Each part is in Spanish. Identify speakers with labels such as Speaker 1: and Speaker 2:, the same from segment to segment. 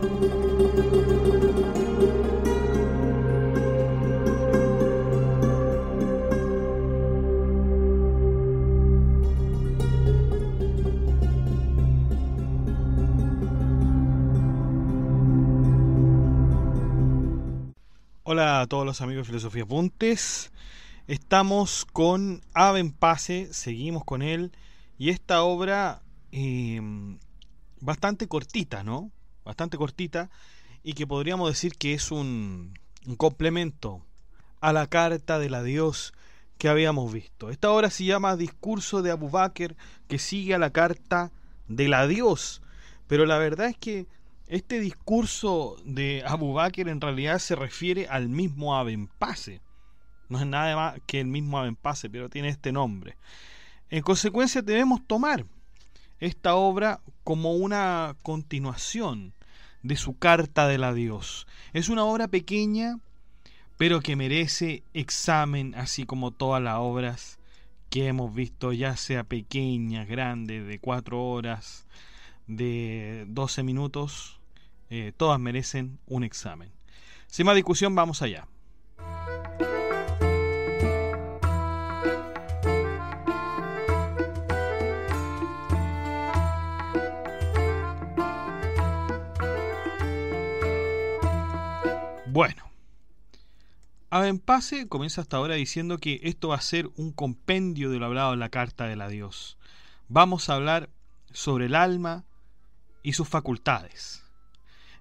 Speaker 1: Hola a todos los amigos de Filosofía Puntes. Estamos con Aven Pase, seguimos con él. Y esta obra eh, bastante cortita, ¿no? Bastante cortita. Y que podríamos decir que es un, complemento a la carta del adiós que habíamos visto. Esta obra se llama Discurso de Abu Bakr, que sigue a la carta del adiós. Pero la verdad es que este discurso de Abu Bakr en realidad se refiere al mismo Abenpase. No es nada más que el mismo Abenpase, pero tiene este nombre. En consecuencia debemos tomar esta obra como una continuación de su carta del adiós. Es una obra pequeña, pero que merece examen, así como todas las obras que hemos visto, ya sea pequeñas, grandes, de cuatro horas, de 12 minutos, eh, todas merecen un examen. Sin más discusión, vamos allá. Bueno, Abenpase comienza hasta ahora diciendo que esto va a ser un compendio de lo hablado en la carta del adiós. Vamos a hablar sobre el alma y sus facultades.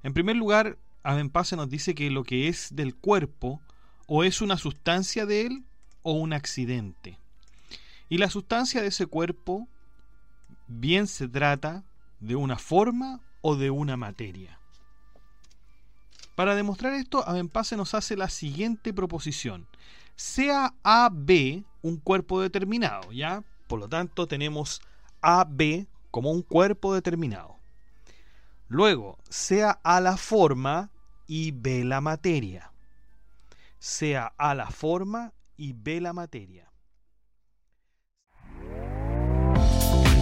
Speaker 1: En primer lugar, Abenpase nos dice que lo que es del cuerpo o es una sustancia de él o un accidente. Y la sustancia de ese cuerpo bien se trata de una forma o de una materia. Para demostrar esto, Abenpase nos hace la siguiente proposición. Sea AB un cuerpo determinado, ¿ya? Por lo tanto, tenemos AB como un cuerpo determinado. Luego, sea a la forma y ve la materia. Sea a la forma y ve la materia.